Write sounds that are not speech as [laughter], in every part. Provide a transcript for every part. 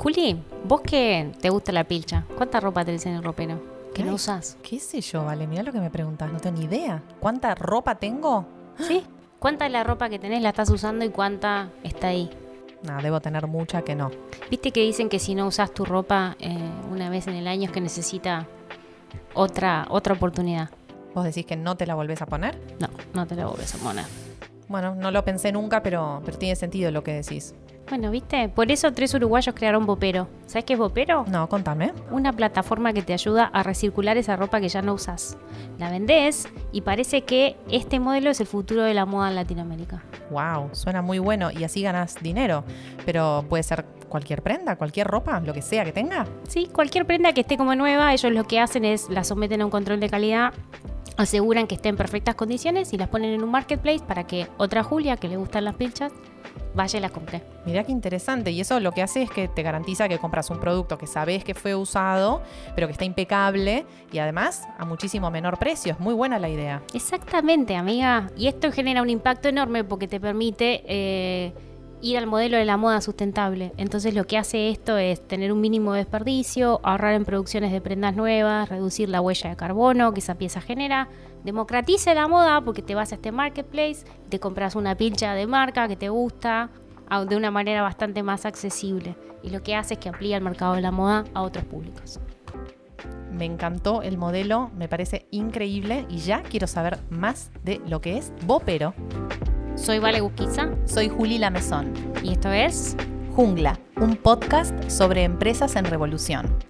Juli, vos que te gusta la pilcha, ¿cuánta ropa tenés en el ropero? ¿Que no Ay, usás? ¿Qué sé yo, Vale? Mirá lo que me preguntas, no tengo ni idea. ¿Cuánta ropa tengo? [gasps] ¿Sí? ¿Cuánta de la ropa que tenés la estás usando y cuánta está ahí? Nada, debo tener mucha que no. ¿Viste que dicen que si no usás tu ropa eh, una vez en el año es que necesita otra, otra oportunidad? ¿Vos decís que no te la volvés a poner? No, no te la volvés a poner. Bueno, no lo pensé nunca, pero, pero tiene sentido lo que decís. Bueno, ¿viste? Por eso tres uruguayos crearon Vopero. ¿Sabes qué es Vopero? No, contame. Una plataforma que te ayuda a recircular esa ropa que ya no usas. La vendés y parece que este modelo es el futuro de la moda en Latinoamérica. Wow, suena muy bueno y así ganas dinero. Pero puede ser cualquier prenda, cualquier ropa, lo que sea que tenga. Sí, cualquier prenda que esté como nueva, ellos lo que hacen es la someten a un control de calidad, aseguran que esté en perfectas condiciones y las ponen en un marketplace para que otra Julia que le gustan las pilchas vaya y las compre. Mirá qué interesante. Y eso lo que hace es que te garantiza que compras un producto que sabes que fue usado, pero que está impecable y además a muchísimo menor precio. Es muy buena la idea. Exactamente, amiga. Y esto genera un impacto enorme porque te permite eh, ir al modelo de la moda sustentable. Entonces lo que hace esto es tener un mínimo de desperdicio, ahorrar en producciones de prendas nuevas, reducir la huella de carbono que esa pieza genera, democratiza la moda porque te vas a este marketplace, te compras una pincha de marca que te gusta de una manera bastante más accesible. Y lo que hace es que amplía el mercado de la moda a otros públicos. Me encantó el modelo, me parece increíble y ya quiero saber más de lo que es Vopero. Soy Vale Busquiza Soy Juli Lamezón. y esto es... Jungla, un podcast sobre empresas en revolución.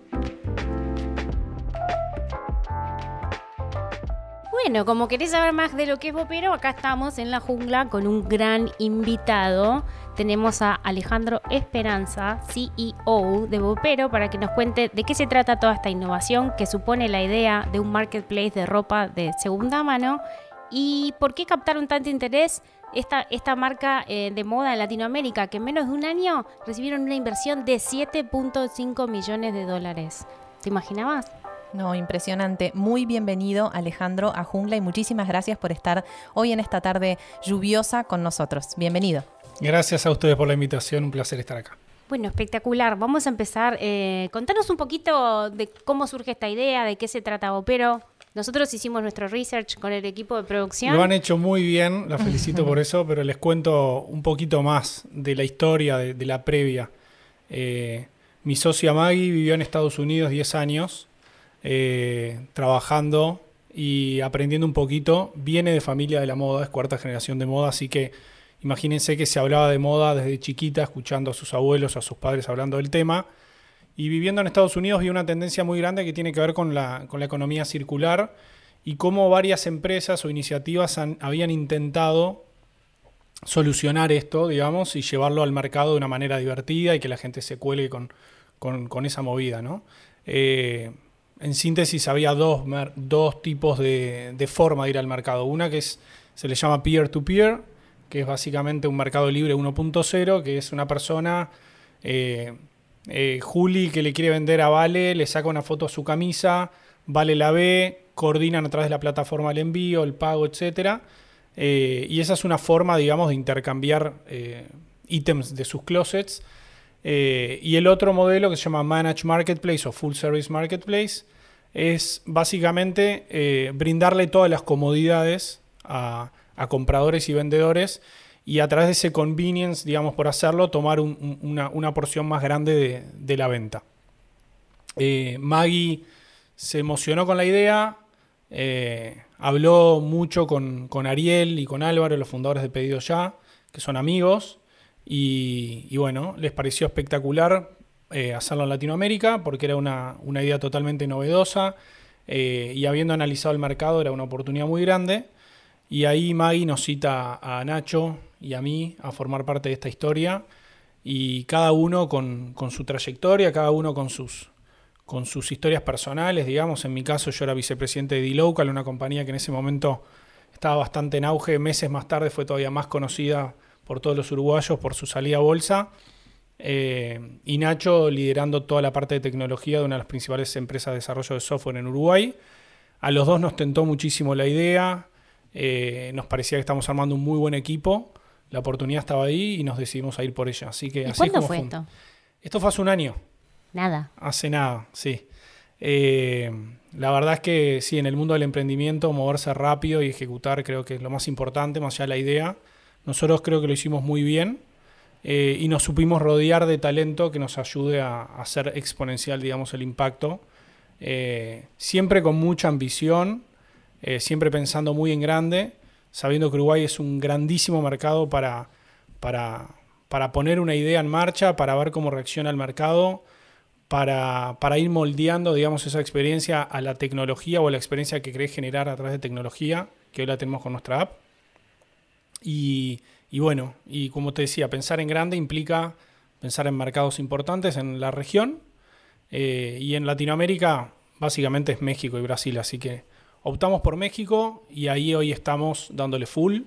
Bueno, como querés saber más de lo que es Vopero, acá estamos en la jungla con un gran invitado. Tenemos a Alejandro Esperanza, CEO de Vopero, para que nos cuente de qué se trata toda esta innovación que supone la idea de un marketplace de ropa de segunda mano y por qué captaron tanto interés esta, esta marca eh, de moda en Latinoamérica, que en menos de un año recibieron una inversión de 7.5 millones de dólares. ¿Te imaginabas? No, impresionante. Muy bienvenido Alejandro a Jungla y muchísimas gracias por estar hoy en esta tarde lluviosa con nosotros. Bienvenido. Gracias a ustedes por la invitación, un placer estar acá. Bueno, espectacular. Vamos a empezar. Eh, contanos un poquito de cómo surge esta idea, de qué se trata Vopero. Nosotros hicimos nuestro research con el equipo de producción. Lo han hecho muy bien, [laughs] la felicito por eso, pero les cuento un poquito más de la historia, de, de la previa. Eh, mi socia Maggie vivió en Estados Unidos 10 años, eh, trabajando y aprendiendo un poquito. Viene de familia de la moda, es cuarta generación de moda, así que imagínense que se hablaba de moda desde chiquita, escuchando a sus abuelos, a sus padres hablando del tema. Y viviendo en Estados Unidos vi una tendencia muy grande que tiene que ver con la, con la economía circular y cómo varias empresas o iniciativas habían intentado solucionar esto, digamos, y llevarlo al mercado de una manera divertida y que la gente se cuelgue con, con- con esa movida, ¿no? Eh, en síntesis, había dos, dos tipos de, de forma de ir al mercado. Una que es, se le llama peer-to-peer, que es básicamente un mercado libre 1.0, que es una persona, eh, eh, Juli, que le quiere vender a Vale, le saca una foto a su camisa, Vale la ve, coordinan a través de la plataforma el envío, el pago, etcétera. Eh, y esa es una forma, digamos, de intercambiar ítems de sus closets. Eh, y el otro modelo que se llama Managed Marketplace o Full Service Marketplace es básicamente eh, brindarle todas las comodidades a, compradores y vendedores y a través de ese convenience, digamos, por hacerlo, tomar un- un- una, porción más grande de, la venta. Eh, Maggie se emocionó con la idea, habló mucho con, con Ariel y con Álvaro, los fundadores de Pedido Ya, que son amigos, y, bueno, les pareció espectacular eh, hacerlo en Latinoamérica porque era una, una idea totalmente novedosa eh, y habiendo analizado el mercado era una oportunidad muy grande. Y ahí Maggie nos cita a Nacho y a mí a formar parte de esta historia y cada uno con, con su trayectoria, cada uno con sus, con sus historias personales, digamos. En mi caso yo era vicepresidente de D-Local, una compañía que en ese momento estaba bastante en auge. Meses más tarde fue todavía más conocida por todos los uruguayos por su salida a bolsa. Eh, y Nacho liderando toda la parte de tecnología de una de las principales empresas de desarrollo de software en Uruguay. A los dos nos tentó muchísimo la idea, eh, nos parecía que estamos armando un muy buen equipo, la oportunidad estaba ahí y nos decidimos a ir por ella. Así que ¿Y así cuándo como fue fue. esto? Esto fue hace un año. Nada. Hace nada, sí. Eh, la verdad es que sí, en el mundo del emprendimiento, moverse rápido y ejecutar creo que es lo más importante, más allá de la idea. Nosotros creo que lo hicimos muy bien eh, y nos supimos rodear de talento que nos ayude a, hacer exponencial, digamos, el impacto. Eh, siempre con mucha ambición, siempre pensando muy en grande, sabiendo que Uruguay es un grandísimo mercado para, para, para poner una idea en marcha, para ver cómo reacciona el mercado para, para, ir moldeando, digamos, esa experiencia a la tecnología o a la experiencia que querés generar a través de tecnología, que hoy la tenemos con nuestra app. Y, bueno, y como te decía, pensar en grande implica pensar en mercados importantes en la región eh, y en Latinoamérica básicamente es México y Brasil, así que optamos por México y ahí hoy estamos dándole full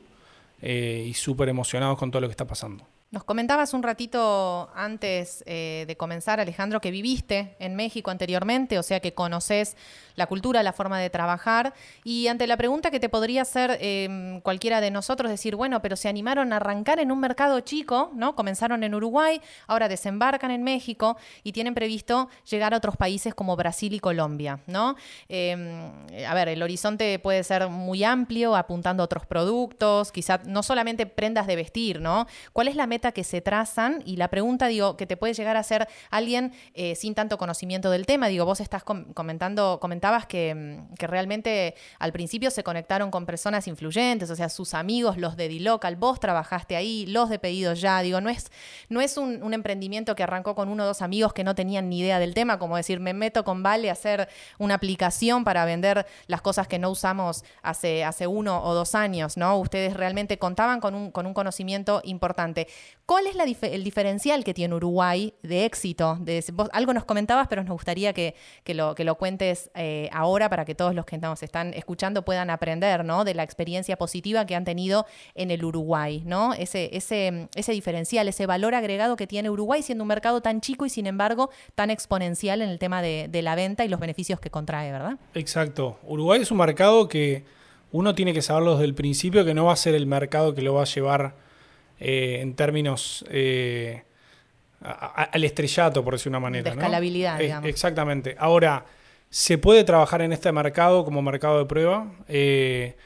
eh, y súper emocionados con todo lo que está pasando. Nos comentabas un ratito antes eh, de comenzar, Alejandro, que viviste en México anteriormente, o sea que conoces la cultura, la forma de trabajar. Y ante la pregunta que te podría hacer em, cualquiera de nosotros, decir, bueno, pero se animaron a arrancar en un mercado chico, ¿no? Comenzaron en Uruguay, ahora desembarcan en México y tienen previsto llegar a otros países como Brasil y Colombia, ¿no? Em, a ver, el horizonte puede ser muy amplio, apuntando a otros productos, quizá no solamente prendas de vestir, ¿no? ¿Cuál es la meta que se trazan y la pregunta, digo, que te puede llegar a hacer alguien eh, sin tanto conocimiento del tema. Digo, vos estás comentando, comentabas que, mm, que, realmente al principio se conectaron con personas influyentes, o sea, sus amigos, los de D-Local, vos trabajaste ahí, los de pedido ya. Digo, no es, no es un, emprendimiento que arrancó con uno o dos amigos que no tenían ni idea del tema, como decir, me meto con Vale a hacer una aplicación para vender las cosas que no usamos hace, hace uno o dos años, ¿no? Ustedes realmente contaban con un, con un conocimiento importante. ¿Cuál es el diferencial que tiene Uruguay de éxito? De, algo nos comentabas, pero nos gustaría que, lo, cuentes eh, ahora para que todos los que nos están escuchando puedan aprender ¿no? de la experiencia positiva que han tenido en el Uruguay, ¿no? Ese, diferencial, ese valor agregado que tiene Uruguay siendo un mercado tan chico y sin embargo tan exponencial en el tema de, de la venta y los beneficios que contrae, ¿verdad? Exacto. Uruguay es un mercado que uno tiene que saberlo desde el principio que no va a ser el mercado que lo va a llevar eh, en términos eh, al estrellato, por decir una manera. De escalabilidad, digamos. Exactamente. Ahora, se puede trabajar en este mercado como mercado de prueba. Eh,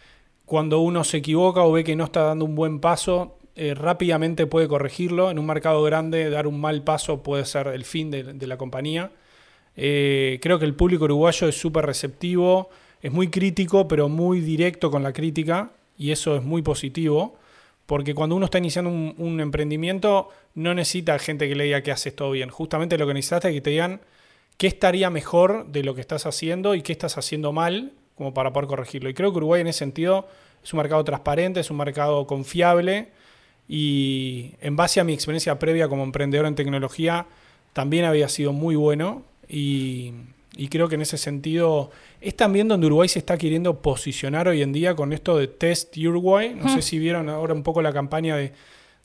cuando uno se equivoca o ve que no está dando un buen paso, rápidamente puede corregirlo. En un mercado grande, dar un mal paso puede ser el fin de, de la compañía. creo que el público uruguayo es súper receptivo, es muy crítico, pero muy directo con la crítica, y eso es muy positivo. Porque cuando uno está iniciando un, emprendimiento, no necesita gente que le diga que haces todo bien. Justamente lo que necesitas es que te digan qué estaría mejor de lo que estás haciendo y qué estás haciendo mal, como para poder corregirlo. Y creo que Uruguay en ese sentido es un mercado transparente, es un mercado confiable. Y en base a mi experiencia previa como emprendedor en tecnología, también había sido muy bueno. Y y creo que en ese sentido es también donde Uruguay se está queriendo posicionar hoy en día con esto de Test Uruguay. No sé si vieron ahora un poco la campaña de,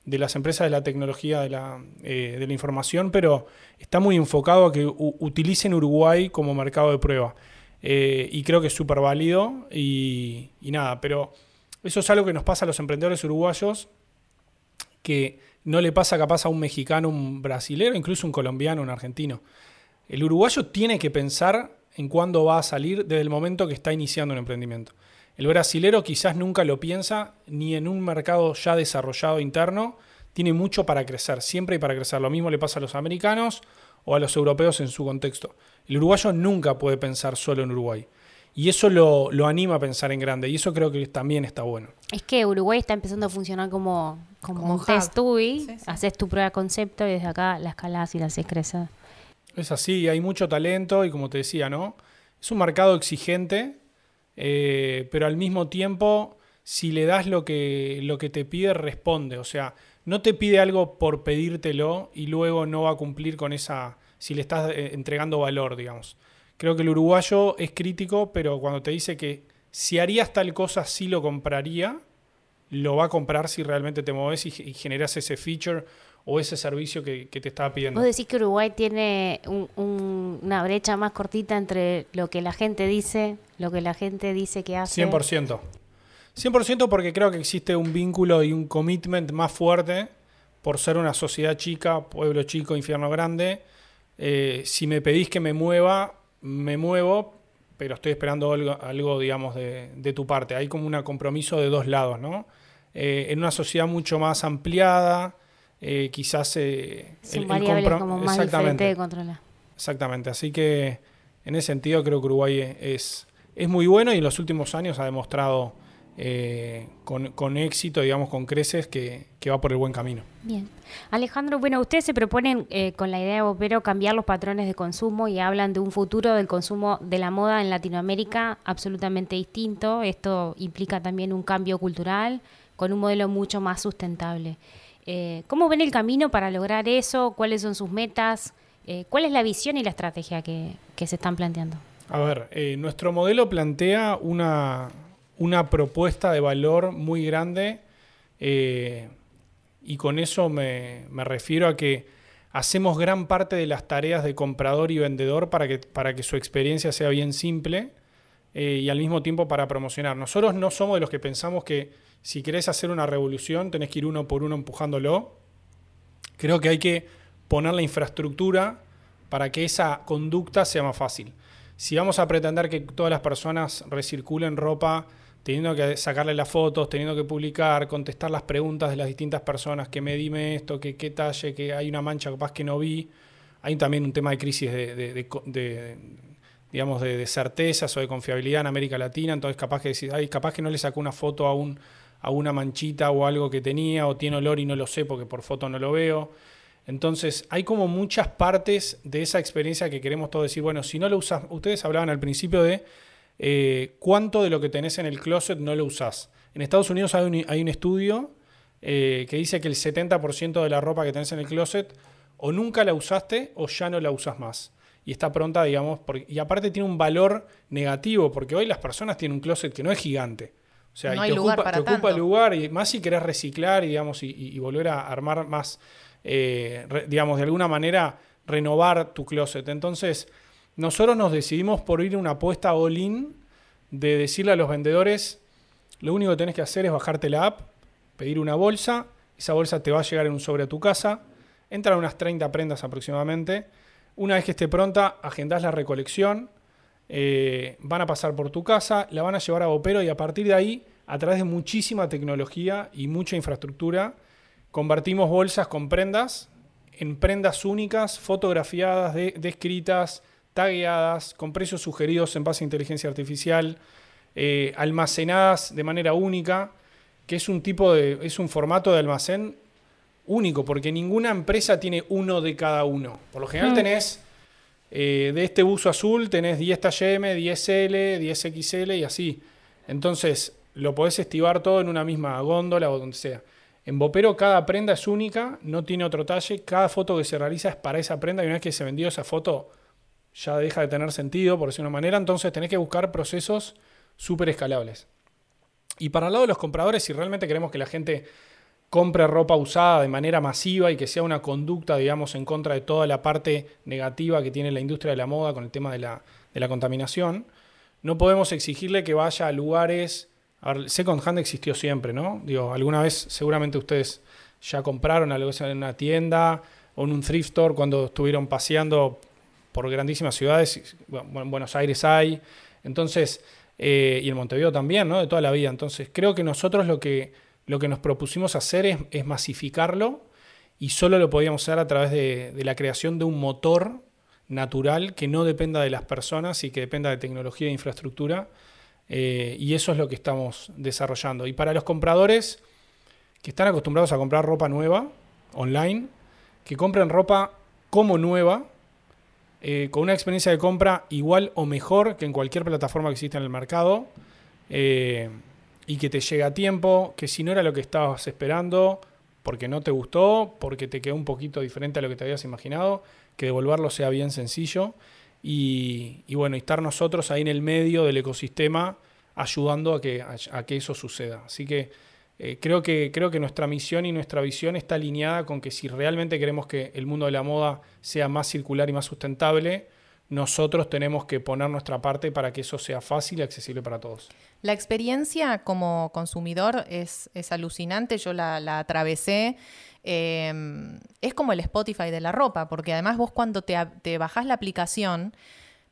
las empresas de la tecnología de la, eh, de la, información, pero está muy enfocado a que utilicen Uruguay como mercado de prueba. Eh, y creo que es súper válido y, y nada, pero eso es algo que nos pasa a los emprendedores uruguayos que no le pasa capaz a un mexicano, un brasilero, incluso un colombiano, un argentino. El uruguayo tiene que pensar en cuándo va a salir desde el momento que está iniciando un emprendimiento. El brasilero quizás nunca lo piensa ni en un mercado ya desarrollado interno, tiene mucho para crecer, siempre hay para crecer. Lo mismo le pasa a los americanos o a los europeos en su contexto. El uruguayo nunca puede pensar solo en Uruguay. Y eso lo, anima a pensar en grande. Y eso creo que también está bueno. Es que Uruguay está empezando a funcionar como, como, un test. Haces tu prueba de concepto y desde acá la escalas y la haces crecer. Es así, hay mucho talento y como te decía, ¿no? Es un mercado exigente, eh, pero al mismo tiempo, si le das lo que, lo que te pide, responde. O sea, no te pide algo por pedírtelo y luego no va a cumplir con esa, si le estás eh, entregando valor, digamos. Creo que el uruguayo es crítico, pero cuando te dice que si harías tal cosa, sí lo compraría, lo va a comprar si realmente te mueves y, y generas ese feature o ese servicio que, te estaba pidiendo. ¿Vos decís que Uruguay tiene una brecha más cortita entre lo que la gente dice, lo que la gente dice que hace? 100%. 100% porque creo que existe un vínculo y un commitment más fuerte por ser una sociedad chica, pueblo chico, infierno grande, eh, si me pedís que me mueva, me muevo, pero estoy esperando algo, digamos, de, tu parte. Hay como un compromiso de dos lados, ¿no? Eh, en una sociedad mucho más ampliada, eh, quizás eh, el, como más exactamente, de controlar. Exactamente, así que en ese sentido creo que Uruguay es, es muy bueno y en los últimos años ha demostrado eh, con, éxito, digamos, con creces, que, va por el buen camino. Bien. Alejandro, bueno, ustedes se proponen eh, con la idea de Opero cambiar los patrones de consumo y hablan de un futuro del consumo de la moda en Latinoamérica absolutamente distinto. Esto implica también un cambio cultural con un modelo mucho más sustentable. Eh, ¿Cómo ven el camino para lograr eso? ¿Cuáles son sus metas? ¿Cuál es la visión y la estrategia que, se están planteando? A ver, nuestro modelo plantea una, una propuesta de valor muy grande eh, y con eso me, refiero a que hacemos gran parte de las tareas de comprador y vendedor para que, para que su experiencia sea bien simple eh, y al mismo tiempo para promocionar. Nosotros no somos de los que pensamos que si querés hacer una revolución tenés que ir uno por uno empujándolo. Creo que hay que poner la infraestructura para que esa conducta sea más fácil. Si vamos a pretender que todas las personas recirculen ropa teniendo que sacarle las fotos, teniendo que publicar, contestar las preguntas de las distintas personas, que me dime esto, que qué talle, que hay una mancha capaz que no vi. Hay también un tema de crisis de, digamos, de, certezas o de confiabilidad en América Latina, entonces capaz que, ay, capaz que no le sacó una foto a, un, a una manchita o algo que tenía, o tiene olor y no lo sé porque por foto no lo veo. Entonces, hay como muchas partes de esa experiencia que queremos todos decir, bueno, si no lo usas, ustedes hablaban al principio de eh, cuánto de lo que tenés en el closet no lo usás. En Estados Unidos hay un, estudio eh, que dice que el 70% de la ropa que tenés en el closet o nunca la usaste o ya no la usas más. Y está pronta, digamos, y aparte tiene un valor negativo, porque hoy las personas tienen un closet que no es gigante. O sea, te, ocupa, el lugar, y más si querés reciclar digamos, y, volver a armar más, eh, digamos, de alguna manera renovar tu closet. Entonces, nosotros nos decidimos por ir a una apuesta all-in de decirle a los vendedores, lo único que tenés que hacer es bajarte la app, pedir una bolsa, esa bolsa te va a llegar en un sobre a tu casa, entran unas 30 prendas aproximadamente, una vez que esté pronta, agendás la recolección, eh, van a pasar por tu casa, la van a llevar a Opero y a partir de ahí, a través de muchísima tecnología y mucha infraestructura, convertimos bolsas con prendas en prendas únicas, fotografiadas, descritas, tagueadas, con precios sugeridos en base a inteligencia artificial, eh, almacenadas de manera única, que es un tipo de, es un formato de almacén único, porque ninguna empresa tiene uno de cada uno. Por lo general mm. tenés eh, de este buzo azul, tenés 10 TM, 10L, 10XL y así. Entonces, lo podés estivar todo en una misma góndola o donde sea. En Bopero cada prenda es única, no tiene otro talle, cada foto que se realiza es para esa prenda y una vez que se vendió esa foto, ya deja de tener sentido, por decirlo de una manera, entonces tenés que buscar procesos súper escalables. Y para el lado de los compradores, si realmente queremos que la gente compre ropa usada de manera masiva y que sea una conducta, digamos, en contra de toda la parte negativa que tiene la industria de la moda con el tema de la, de la contaminación, no podemos exigirle que vaya a lugares... A ver, Second existió siempre, ¿no? Digo, alguna vez seguramente ustedes ya compraron algo en una tienda o en un thrift store cuando estuvieron paseando por grandísimas ciudades, en Buenos Aires hay, entonces, eh, y en Montevideo también, ¿no? De toda la vida. Entonces, creo que nosotros lo que, lo que nos propusimos hacer es, masificarlo y solo lo podíamos hacer a través de, la creación de un motor natural que no dependa de las personas y que dependa de tecnología e infraestructura. Eh, y eso es lo que estamos desarrollando. Y para los compradores que están acostumbrados a comprar ropa nueva online, que compren ropa como nueva, eh, con una experiencia de compra igual o mejor que en cualquier plataforma que exista en el mercado eh, y que te llegue a tiempo, que si no era lo que estabas esperando, porque no te gustó, porque te quedó un poquito diferente a lo que te habías imaginado, que devolverlo sea bien sencillo y, bueno, estar nosotros ahí en el medio del ecosistema ayudando a que, a que eso suceda. Así que eh, creo, que, creo que nuestra misión y nuestra visión está alineada con que si realmente queremos que el mundo de la moda sea más circular y más sustentable, nosotros tenemos que poner nuestra parte para que eso sea fácil y accesible para todos. La experiencia como consumidor es, es alucinante, yo la, la atravesé. Eh, es como el Spotify de la ropa, porque además vos cuando te, te bajás la aplicación,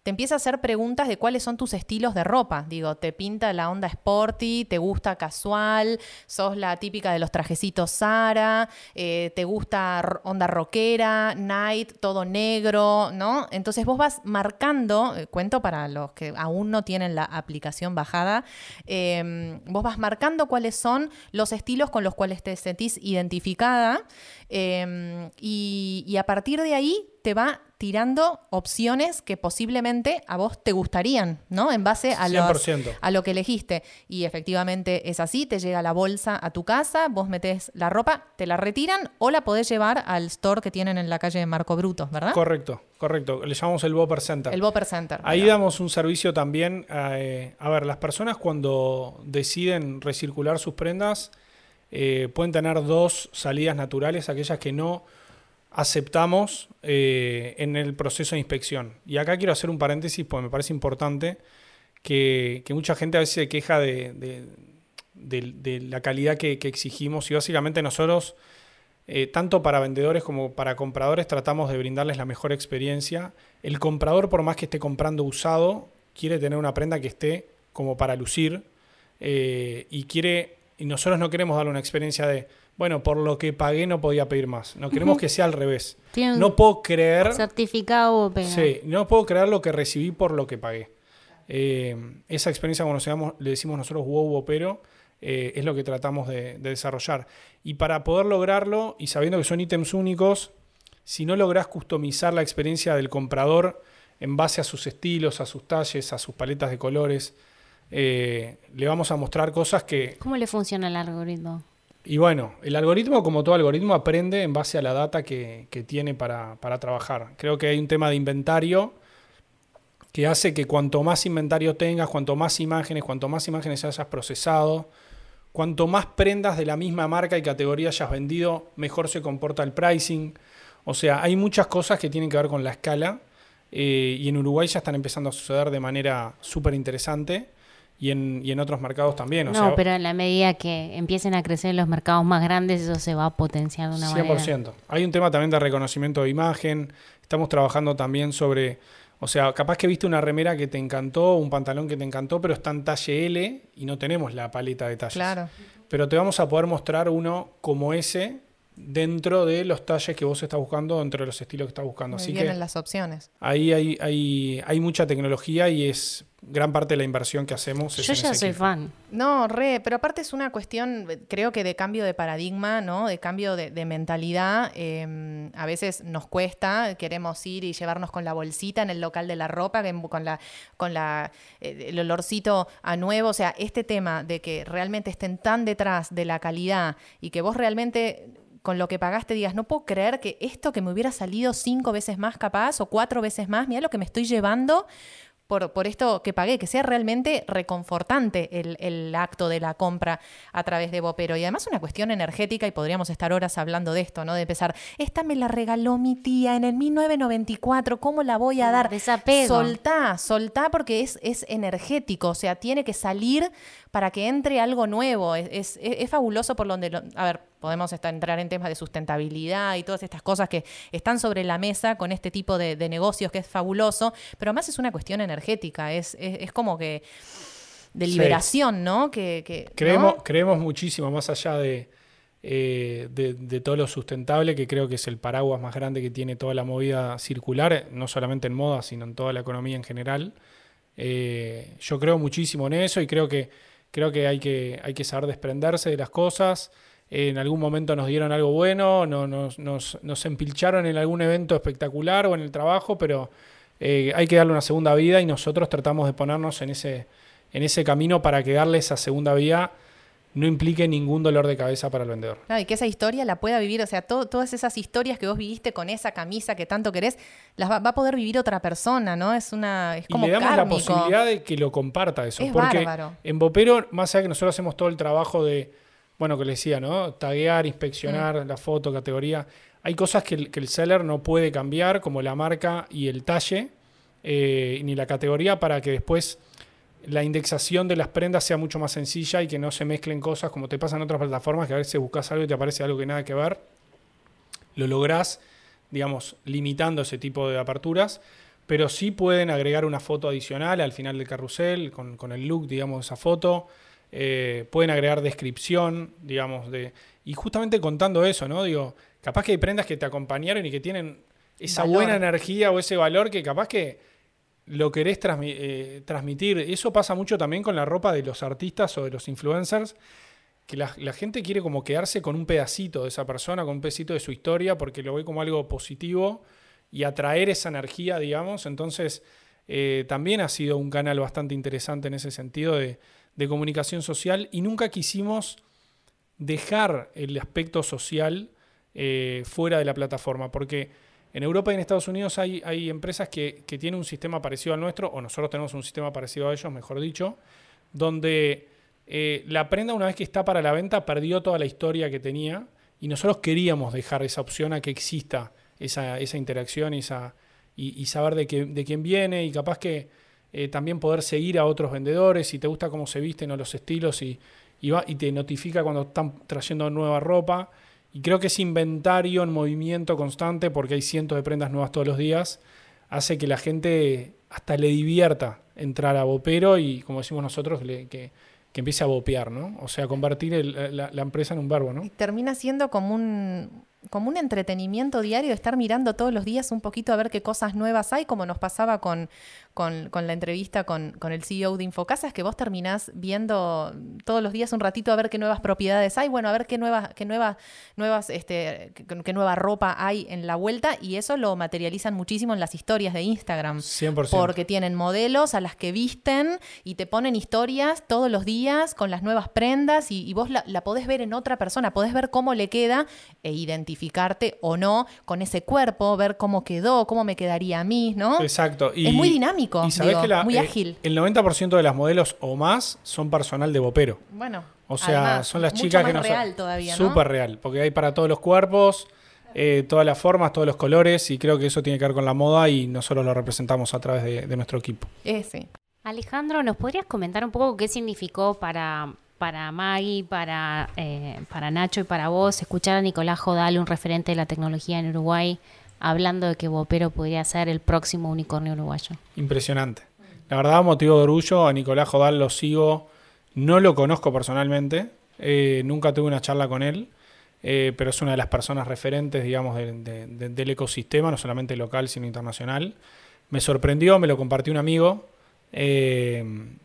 te empieza a hacer preguntas de cuáles son tus estilos de ropa. Digo, ¿te pinta la onda sporty? ¿Te gusta casual? ¿Sos la típica de los trajecitos Sara? Eh, ¿Te gusta onda rockera? Night, todo negro, ¿no? Entonces vos vas marcando, eh, cuento para los que aún no tienen la aplicación bajada, eh, vos vas marcando cuáles son los estilos con los cuales te sentís identificada eh, y, y a partir de ahí te va tirando opciones que posiblemente a vos te gustarían, ¿no? En base a, los, a lo que elegiste. Y efectivamente es así, te llega la bolsa a tu casa, vos metes la ropa, te la retiran o la podés llevar al store que tienen en la calle de Marco Bruto, ¿verdad? Correcto, correcto. Le llamamos el Bopper Center. El Bopper Center. Ahí damos un servicio también. Eh, a ver, las personas cuando deciden recircular sus prendas eh, pueden tener dos salidas naturales, aquellas que no aceptamos eh, en el proceso de inspección. Y acá quiero hacer un paréntesis porque me parece importante que, mucha gente a veces se queja de, la calidad que, exigimos y básicamente nosotros, eh, tanto para vendedores como para compradores, tratamos de brindarles la mejor experiencia. El comprador, por más que esté comprando usado, quiere tener una prenda que esté como para lucir y quiere y nosotros no queremos darle una experiencia de bueno, por lo que pagué no podía pedir más. No queremos que sea al revés. No puedo creer. Certificado Sí, no puedo creer lo que recibí por lo que pagué. Eh, esa experiencia, cuando le decimos nosotros wow, pero eh, es lo que tratamos de, de, desarrollar. Y para poder lograrlo, y sabiendo que son ítems únicos, si no lográs customizar la experiencia del comprador en base a sus estilos, a sus talles, a sus paletas de colores, eh, le vamos a mostrar cosas que... ¿Cómo le funciona el algoritmo? Y bueno, el algoritmo, como todo algoritmo, aprende en base a la data que, que tiene para, para, trabajar. Creo que hay un tema de inventario que hace que cuanto más inventario tengas, cuanto más imágenes, cuanto más imágenes hayas procesado, cuanto más prendas de la misma marca y categoría hayas vendido, mejor se comporta el pricing. O sea, hay muchas cosas que tienen que ver con la escala eh, y en Uruguay ya están empezando a suceder de manera súper interesante y en, y en otros mercados también. O no, sea, pero a la medida que empiecen a crecer los mercados más grandes, eso se va a potenciar de una 100%. manera. Hay un tema también de reconocimiento de imagen. Estamos trabajando también sobre, o sea, capaz que viste una remera que te encantó, un pantalón que te encantó, pero está en talle L y no tenemos la paleta de talles. Claro. Pero te vamos a poder mostrar uno como ese dentro de los talles que vos estás buscando, dentro de los estilos que estás buscando. Muy Así que las opciones. ahí hay, hay, hay mucha tecnología y es gran parte de la inversión que hacemos. Es Yo ya soy equipo. fan. No, re, pero aparte es una cuestión, creo que de cambio de paradigma, ¿no? De cambio de, de mentalidad. Eh, a veces nos cuesta, queremos ir y llevarnos con la bolsita en el local de la ropa, con la, con la, eh, el olorcito a nuevo. O sea, este tema de que realmente estén tan detrás de la calidad y que vos realmente con lo que pagaste digas, no puedo creer que esto que me hubiera salido cinco veces más capaz o cuatro veces más, mira lo que me estoy llevando por, por esto que pagué, que sea realmente reconfortante el, el acto de la compra a través de Bopero. Y además una cuestión energética, y podríamos estar horas hablando de esto, ¿no? De empezar, esta me la regaló mi tía en el 1994, ¿cómo la voy a dar? Desapego. Soltá, soltá porque es, es energético, o sea, tiene que salir para que entre algo nuevo. Es, es, es fabuloso por donde, lo- a ver, podemos estar, entrar en temas de sustentabilidad y todas estas cosas que están sobre la mesa con este tipo de, de negocios que es fabuloso, pero además es una cuestión energética, es, es, es como que de Sí. liberación, ¿no? Que, que- ¿no? Creemos, creemos muchísimo más allá de, eh, de, de todo lo sustentable, que creo que es el paraguas más grande que tiene toda la movida circular, no solamente en moda, sino en toda la economía en general. Eh, yo creo muchísimo en eso y creo que, creo que, hay, que hay que saber desprenderse de las cosas. En algún momento nos dieron algo bueno, no- nos, nos, nos empilcharon en algún evento espectacular o en el trabajo, pero eh, hay que darle una segunda vida y nosotros tratamos de ponernos en ese, en ese camino para que darle esa segunda vía no implique ningún dolor de cabeza para el vendedor. Claro, y que esa historia la pueda vivir, o sea, to- todas esas historias que vos viviste con esa camisa que tanto querés, las va, va a poder vivir otra persona, ¿no? Es una, es Y como le damos la posibilidad de que lo comparta eso. Es porque bárbaro. en Bopero, más allá que nosotros hacemos todo el trabajo de, bueno, que le decía, ¿no? Taguear, inspeccionar Mm. la foto, categoría. Hay cosas que el, que el seller no puede cambiar, como la marca y el talle. eh, ni la categoría para que después la indexación de las prendas sea mucho más sencilla y que no se mezclen cosas como te pasa en otras plataformas que a veces buscas algo y te aparece algo que nada que ver. Lo lográs, digamos, limitando ese tipo de aperturas, pero sí pueden agregar una foto adicional al final del carrusel con, con el look, digamos, de esa foto. Eh, pueden agregar descripción, digamos, de. Y justamente contando eso, ¿no? Digo, capaz que hay prendas que te acompañaron y que tienen esa Valor. buena energía o ese valor que capaz que lo querés transmi- eh, transmitir. Eso pasa mucho también con la ropa de los artistas o de los influencers, que la, la gente quiere como quedarse con un pedacito de esa persona, con un pedacito de su historia, porque lo ve como algo positivo y atraer esa energía, digamos. Entonces, eh, también ha sido un canal bastante interesante en ese sentido de, de comunicación social y nunca quisimos dejar el aspecto social eh, fuera de la plataforma, porque en Europa y en Estados Unidos hay, hay empresas que, que tienen un sistema parecido al nuestro, o nosotros tenemos un sistema parecido a ellos, mejor dicho, donde eh, la prenda una vez que está para la venta perdió toda la historia que tenía y nosotros queríamos dejar esa opción a que exista esa, esa interacción esa, y, y saber de, de quién viene y capaz que eh, también poder seguir a otros vendedores si te gusta cómo se visten o los estilos y, va, y te notifica cuando están trayendo nueva ropa. Y creo que ese inventario en movimiento constante, porque hay cientos de prendas nuevas todos los días, hace que la gente hasta le divierta entrar a Bopero y, como decimos nosotros, que, empiece a bopear, ¿no? O sea, convertir la empresa en un verbo, ¿no? Y termina siendo como un, como un entretenimiento diario, estar mirando todos los días un poquito a ver qué cosas nuevas hay, como nos pasaba con, con, con la entrevista con, con el CEO de Infocasas, que vos terminás viendo todos los días un ratito a ver qué nuevas propiedades hay, bueno, a ver qué nuevas, qué nuevas, nuevas, este, qué, qué nueva ropa hay en la vuelta, y eso lo materializan muchísimo en las historias de Instagram. 100%. Porque tienen modelos a las que visten y te ponen historias todos los días con las nuevas prendas y, y vos la, la podés ver en otra persona, podés ver cómo le queda e identificarte o no con ese cuerpo, ver cómo quedó, cómo me quedaría a mí, ¿no? Exacto. Es muy dinámico, y sabés digo, que la- muy eh, ágil. El 90% de las modelos o más son personal de Bopero. Bueno, O sea, además, son las mucho chicas que no real todavía, ¿no? Súper real, porque hay para todos los cuerpos, eh, todas las formas, todos los colores, y creo que eso tiene que ver con la moda y nosotros lo representamos a través de, de nuestro equipo. Ese. Alejandro, ¿nos podrías comentar un poco qué significó para, para Maggie, para, eh, para Nacho y para vos escuchar a Nicolás Jodal, un referente de la tecnología en Uruguay, hablando de que Bopero podría ser el próximo unicornio uruguayo? Impresionante. La verdad, motivo de orgullo, a Nicolás Jodal lo sigo, no lo conozco personalmente, eh, nunca tuve una charla con él, eh, pero es una de las personas referentes, digamos, de- de- de- del ecosistema, no solamente local, sino internacional. Me sorprendió, me lo compartió un amigo, eh,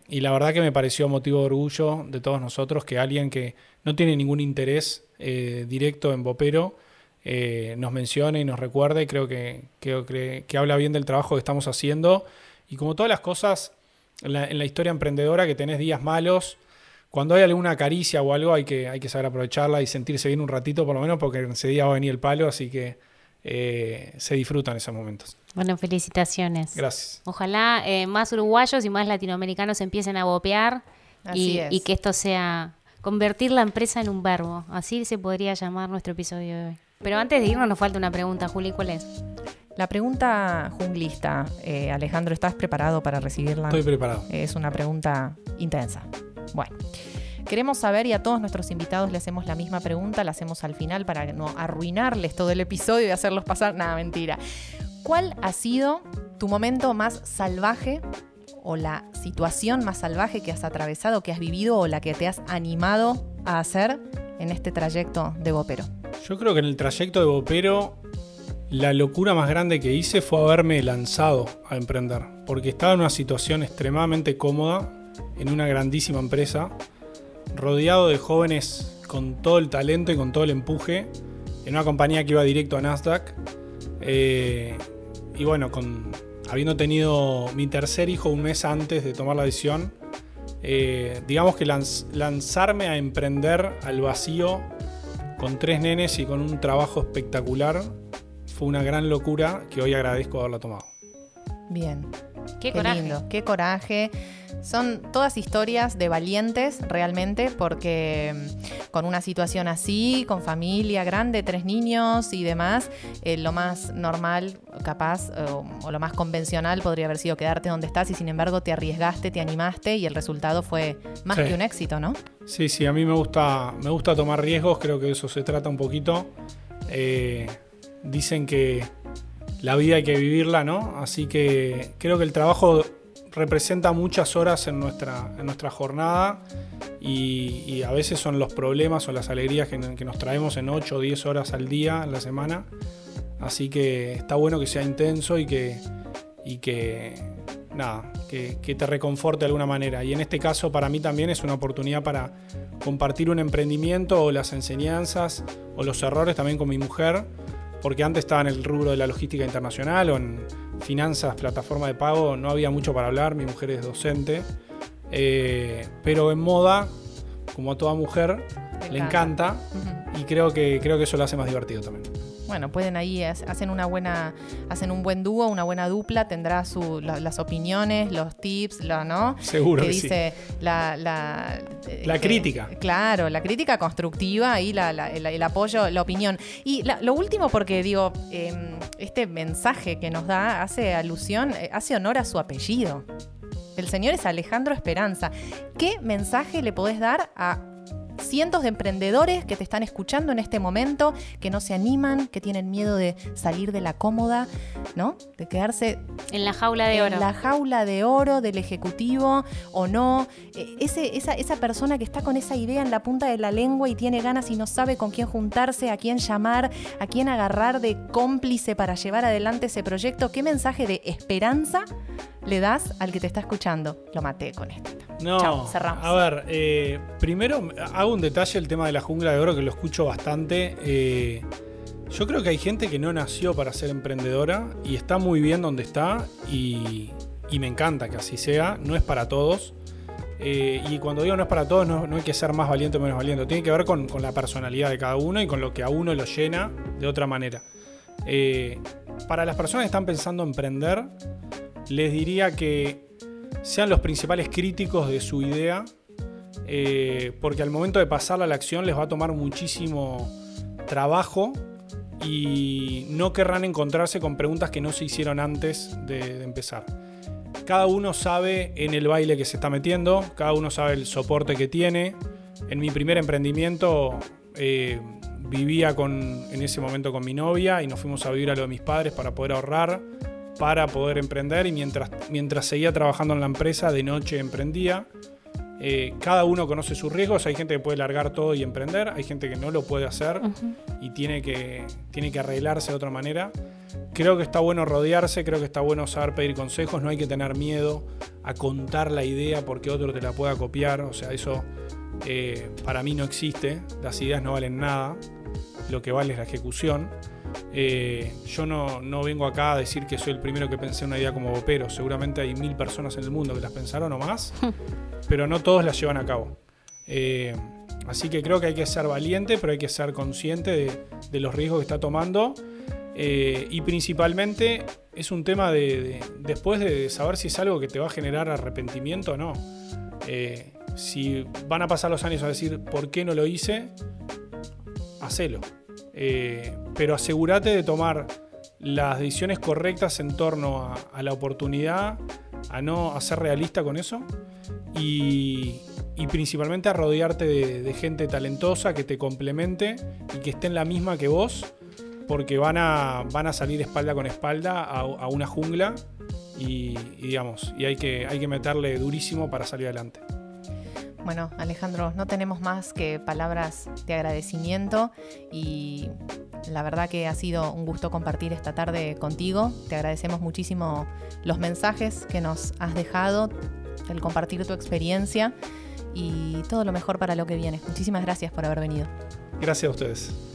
y la verdad que me pareció motivo de orgullo de todos nosotros que alguien que no tiene ningún interés directo en Bopero eh, nos mencione y nos recuerde. Creo que, creo que, que habla bien del trabajo que estamos haciendo. Y como todas las cosas en la, en la historia emprendedora, que tenés días malos, cuando hay alguna caricia o algo, hay que, hay que saber aprovecharla y sentirse bien un ratito, por lo menos, porque ese día va a venir el palo, así que eh, se disfrutan esos momentos. Bueno, felicitaciones. Gracias. Ojalá eh, más uruguayos y más latinoamericanos empiecen a bopear y, y que esto sea convertir la empresa en un verbo. Así se podría llamar nuestro episodio de hoy. Pero antes de irnos nos falta una pregunta, Juli, ¿cuál es? La pregunta junglista, eh, Alejandro, ¿estás preparado para recibirla? Estoy preparado. Es una pregunta intensa. Bueno, queremos saber y a todos nuestros invitados le hacemos la misma pregunta, la hacemos al final para no arruinarles todo el episodio y hacerlos pasar. Nada, mentira. ¿Cuál ha sido tu momento más salvaje o la situación más salvaje que has atravesado, que has vivido o la que te has animado a hacer en este trayecto de Bopero? Yo creo que en el trayecto de Bopero, la locura más grande que hice fue haberme lanzado a emprender. Porque estaba en una situación extremadamente cómoda, en una grandísima empresa, rodeado de jóvenes con todo el talento y con todo el empuje, en una compañía que iba directo a Nasdaq. Eh, y bueno, con, habiendo tenido mi tercer hijo un mes antes de tomar la decisión, eh, digamos que lanz- lanzarme a emprender al vacío con tres nenes y con un trabajo espectacular fue una gran locura que hoy agradezco haberla tomado. Bien. Qué, coraje. lindo, qué coraje. Son todas historias de valientes realmente, porque mm, con una situación así, con familia grande, tres niños y demás, eh, lo más normal, capaz, o, o lo más convencional podría haber sido quedarte donde estás y sin embargo te arriesgaste, te animaste y el resultado fue más Sí. que un éxito, ¿no? Sí, sí, a mí me gusta, me gusta tomar riesgos, creo que de eso se trata un poquito. Eh, dicen que la vida hay que vivirla, ¿no? Así que creo que el trabajo representa muchas horas en nuestra, en nuestra jornada y, a veces son los problemas o las alegrías que, que nos traemos en 8 o 10 horas al día, en la semana. Así que está bueno que sea intenso y que, y que nada, que, que te reconforte de alguna manera. Y en este caso para mí también es una oportunidad para compartir un emprendimiento o las enseñanzas o los errores también con mi mujer, porque antes estaba en el rubro de la logística internacional o en finanzas, plataforma de pago, no había mucho para hablar, mi mujer es docente, Eh, pero en moda, como a toda mujer, le encanta y creo que, creo que eso lo hace más divertido también. Bueno, pueden ahí, ha- hacen una buena, hacen un buen dúo, una buena dupla, tendrá su, la- las opiniones, los tips, lo, ¿no? Seguro que que sí. dice la, la, eh, La que- crítica. Claro, la crítica constructiva y la- el, el apoyo, la opinión. Y la- lo último, porque digo, eh, este mensaje que nos da hace alusión, eh, hace honor a su apellido. El señor es Alejandro Esperanza. ¿Qué mensaje le podés dar a cientos de emprendedores que te están escuchando en este momento, que no se animan, que tienen miedo de salir de la cómoda, ¿no? De quedarse En la jaula de oro. en la jaula de oro del ejecutivo o no. Eh, Ese, esa, esa persona que está con esa idea en la punta de la lengua y tiene ganas y no sabe con quién juntarse, a quién llamar, a quién agarrar de cómplice para llevar adelante ese proyecto, ¿qué mensaje de esperanza le das al que te está escuchando? Lo maté con esto. No, Chau, cerramos. a ver, eh, primero hago un detalle el tema de la jungla de oro que lo escucho bastante. Eh, yo creo que hay gente que no nació para ser emprendedora y está muy bien donde está y, me encanta que así sea, no es para todos. Eh, y cuando digo no es para todos, no, hay que ser más valiente o menos valiente, tiene que ver con, con la personalidad de cada uno y con lo que a uno lo llena de otra manera. Eh, para las personas que están pensando emprender, les diría que sean los principales críticos de su idea, eh, porque al momento de pasarla a la acción les va a tomar muchísimo trabajo y no querrán encontrarse con preguntas que no se hicieron antes de, de empezar. Cada uno sabe en el baile que se está metiendo, cada uno sabe el soporte que tiene. En mi primer emprendimiento eh, vivía con, en ese momento con mi novia y nos fuimos a vivir a lo de mis padres para poder ahorrar, para poder emprender y mientras, mientras seguía trabajando en la empresa de noche emprendía. Eh, cada uno conoce sus riesgos, hay gente que puede largar todo y emprender, hay gente que no lo puede hacer y tiene que, tiene que arreglarse de otra manera. Creo que está bueno rodearse, creo que está bueno saber pedir consejos, no hay que tener miedo a contar la idea porque otro te la pueda copiar, o sea, eso eh, para mí no existe, las ideas no valen nada, lo que vale es la ejecución. Eh, yo no, no vengo acá a decir que soy el primero que pensé una idea como Bopero, seguramente hay mil personas en el mundo que las pensaron o más, [laughs] pero no todos las llevan a cabo. Eh, así que creo que hay que ser valiente, pero hay que ser consciente de, los riesgos que está tomando. Eh, y principalmente es un tema de, de- después de saber si es algo que te va a generar arrepentimiento o no. Eh, si van a pasar los años a decir por qué no lo hice, hacelo. Pero asegúrate de tomar las decisiones correctas en torno a, la oportunidad, a no a ser realista con eso y, principalmente a rodearte de, gente talentosa que te complemente y que esté en la misma que vos, porque van a, van a salir espalda con espalda a, a una jungla y, y digamos, y hay que, hay que meterle durísimo para salir adelante. Bueno, Alejandro, no tenemos más que palabras de agradecimiento y la verdad que ha sido un gusto compartir esta tarde contigo. Te agradecemos muchísimo los mensajes que nos has dejado, el compartir tu experiencia y todo lo mejor para lo que viene. Muchísimas gracias por haber venido. Gracias a ustedes.